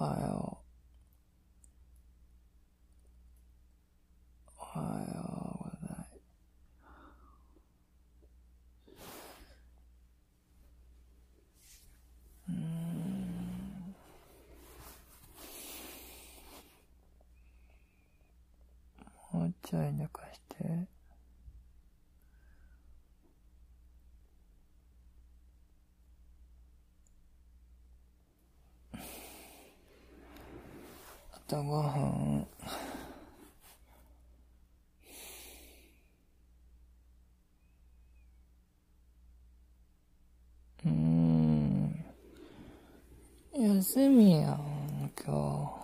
おはよう。おはようございます。うん。もうちょい寝かして。あと5分。うん。休みやん、今日。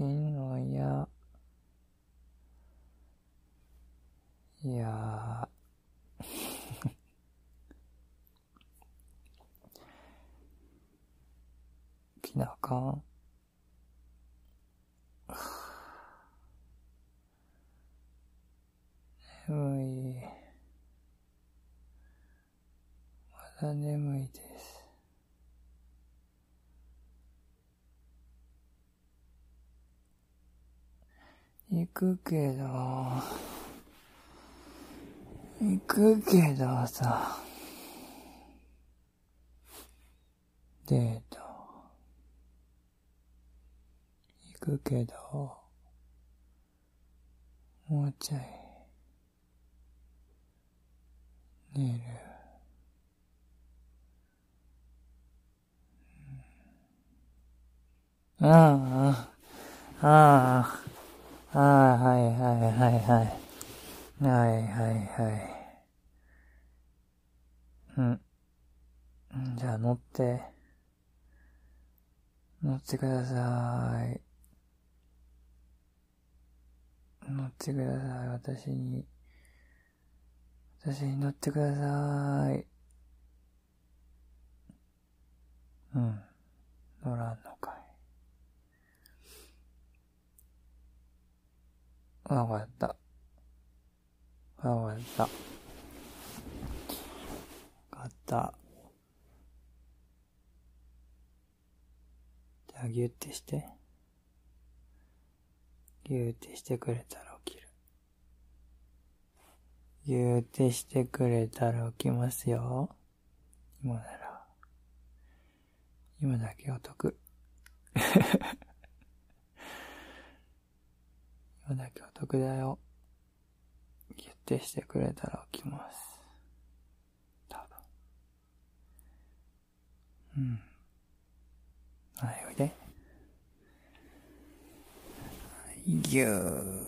起きんの嫌。いや。きなあかん。眠い。まだ眠いで行くけど、行くけどさ、デート、行くけど、もうちょい、寝る。ああ、ああ、ああ、はいはいはいはい。はいはいはい。うん。じゃあ乗って。乗ってください。乗ってください。私に。私に乗ってください。うん。乗らんのかい。あわかった。あわかった。わかった。じゃあギュってして。ギュってしてくれたら起きる。ギュってしてくれたら起きますよ。今なら。今だけお得。今だけお得だよ。決定してくれたら起きます。多分。うん。はい、おいで。ぎゅー。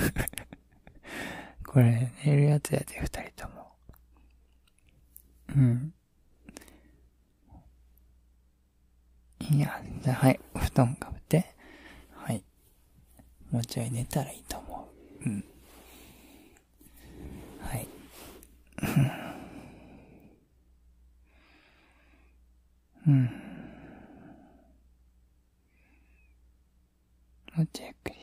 これ、寝るやつやで、二人とも。うん。いや、じゃ、はい、布団かぶって。はい。もうちょい寝たらいいと思う。うん。はい。うん。もうちょいゆっくり